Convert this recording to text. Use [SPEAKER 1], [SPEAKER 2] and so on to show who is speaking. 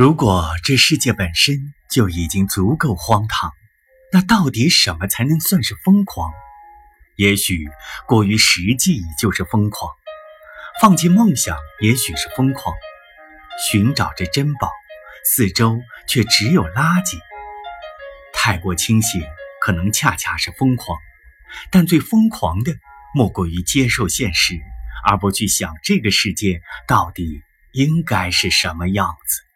[SPEAKER 1] 如果这世界本身就已经足够荒唐那到底什么才能算是疯狂也许过于实际就是疯狂放弃梦想也许是疯狂寻找着珍宝四周却只有垃圾太过清醒可能恰恰是疯狂。但最疯狂的莫过于接受现实而不去想这个世界到底应该是什么样子。